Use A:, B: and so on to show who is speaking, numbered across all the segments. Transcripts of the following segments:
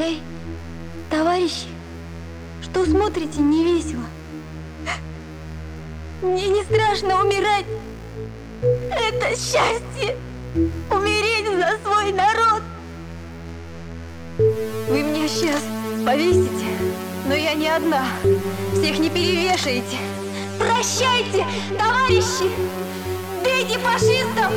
A: Эй, товарищи, что смотрите не весело? Мне не страшно умирать. Это счастье умереть за свой народ. Вы меня сейчас повесите, но я не одна. Всех не перевешаете. Прощайте, товарищи! Бейте фашистов!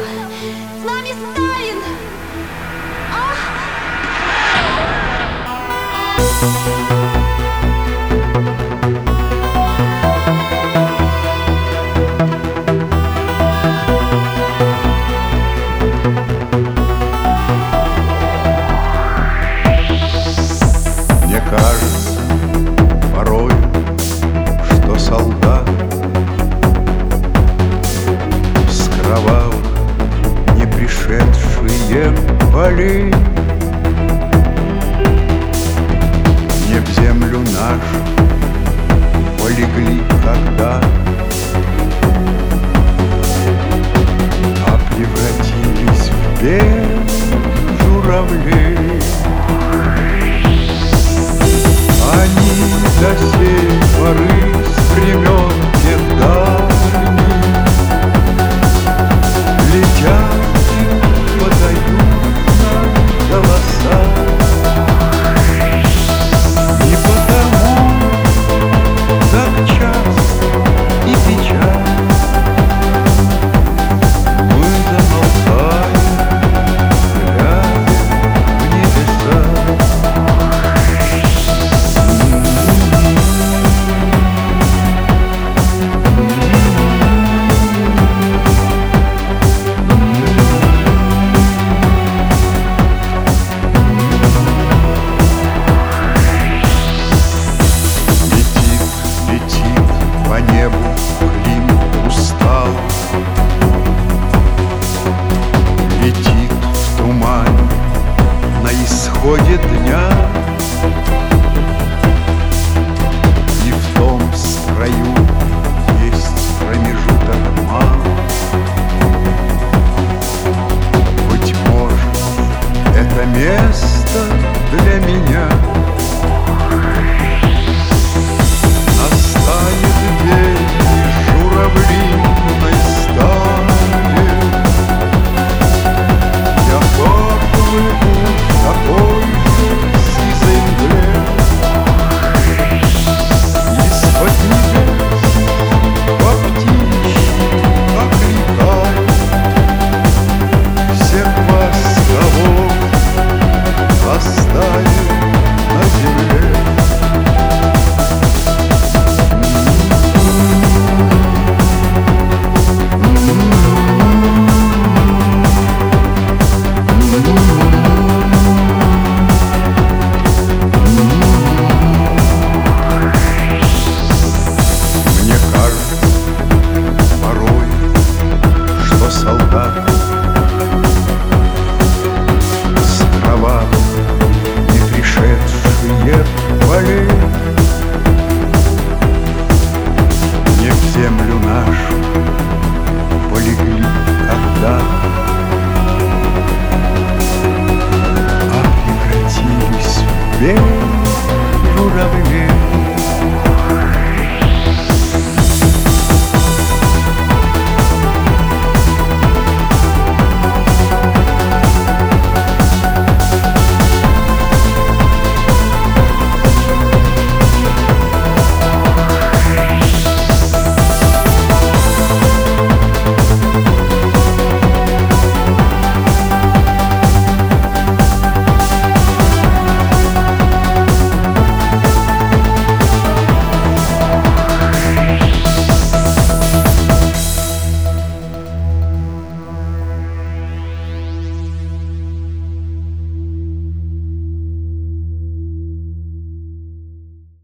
B: Летят up.